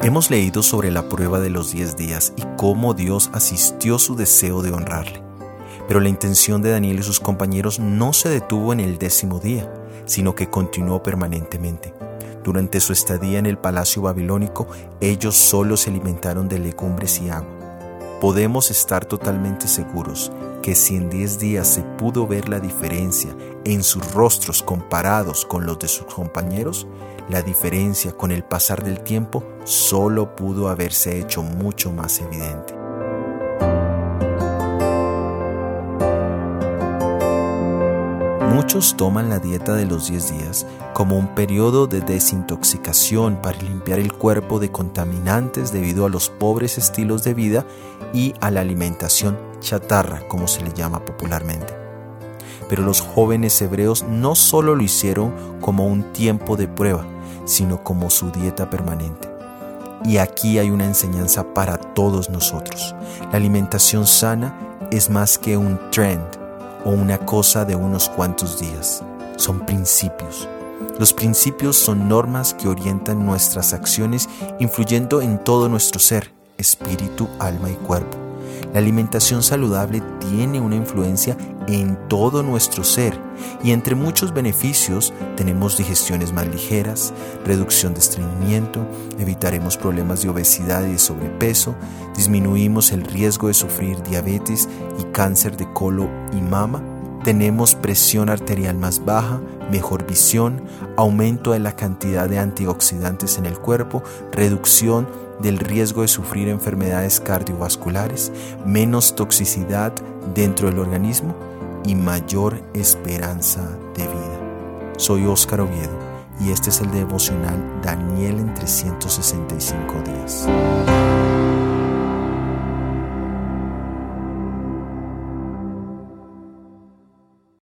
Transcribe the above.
Hemos leído sobre la prueba de los 10 días y cómo Dios asistió su deseo de honrarle. Pero la intención de Daniel y sus compañeros no se detuvo en el décimo día, sino que continuó permanentemente. Durante su estadía en el palacio babilónico, ellos solo se alimentaron de legumbres y agua. Podemos estar totalmente seguros que si en 10 días se pudo ver la diferencia en sus rostros comparados con los de sus compañeros, la diferencia con el pasar del tiempo solo pudo haberse hecho mucho más evidente. Muchos toman la dieta de los 10 días como un periodo de desintoxicación para limpiar el cuerpo de contaminantes debido a los pobres estilos de vida y a la alimentación chatarra, como se le llama popularmente. Pero los jóvenes hebreos no solo lo hicieron como un tiempo de prueba, sino como su dieta permanente. Y aquí hay una enseñanza para todos nosotros. La alimentación sana es más que un trend o una cosa de unos cuantos días. Son principios. Los principios son normas que orientan nuestras acciones influyendo en todo nuestro ser, espíritu, alma y cuerpo. La alimentación saludable tiene una influencia en todo nuestro ser y entre muchos beneficios tenemos digestiones más ligeras, reducción de estreñimiento, evitaremos problemas de obesidad y de sobrepeso, disminuimos el riesgo de sufrir diabetes y cáncer de colo y mama, tenemos presión arterial más baja, mejor visión, aumento de la cantidad de antioxidantes en el cuerpo, reducción del riesgo de sufrir enfermedades cardiovasculares, menos toxicidad dentro del organismo y mayor esperanza de vida. Soy Óscar Oviedo y este es el devocional Daniel en 365 días.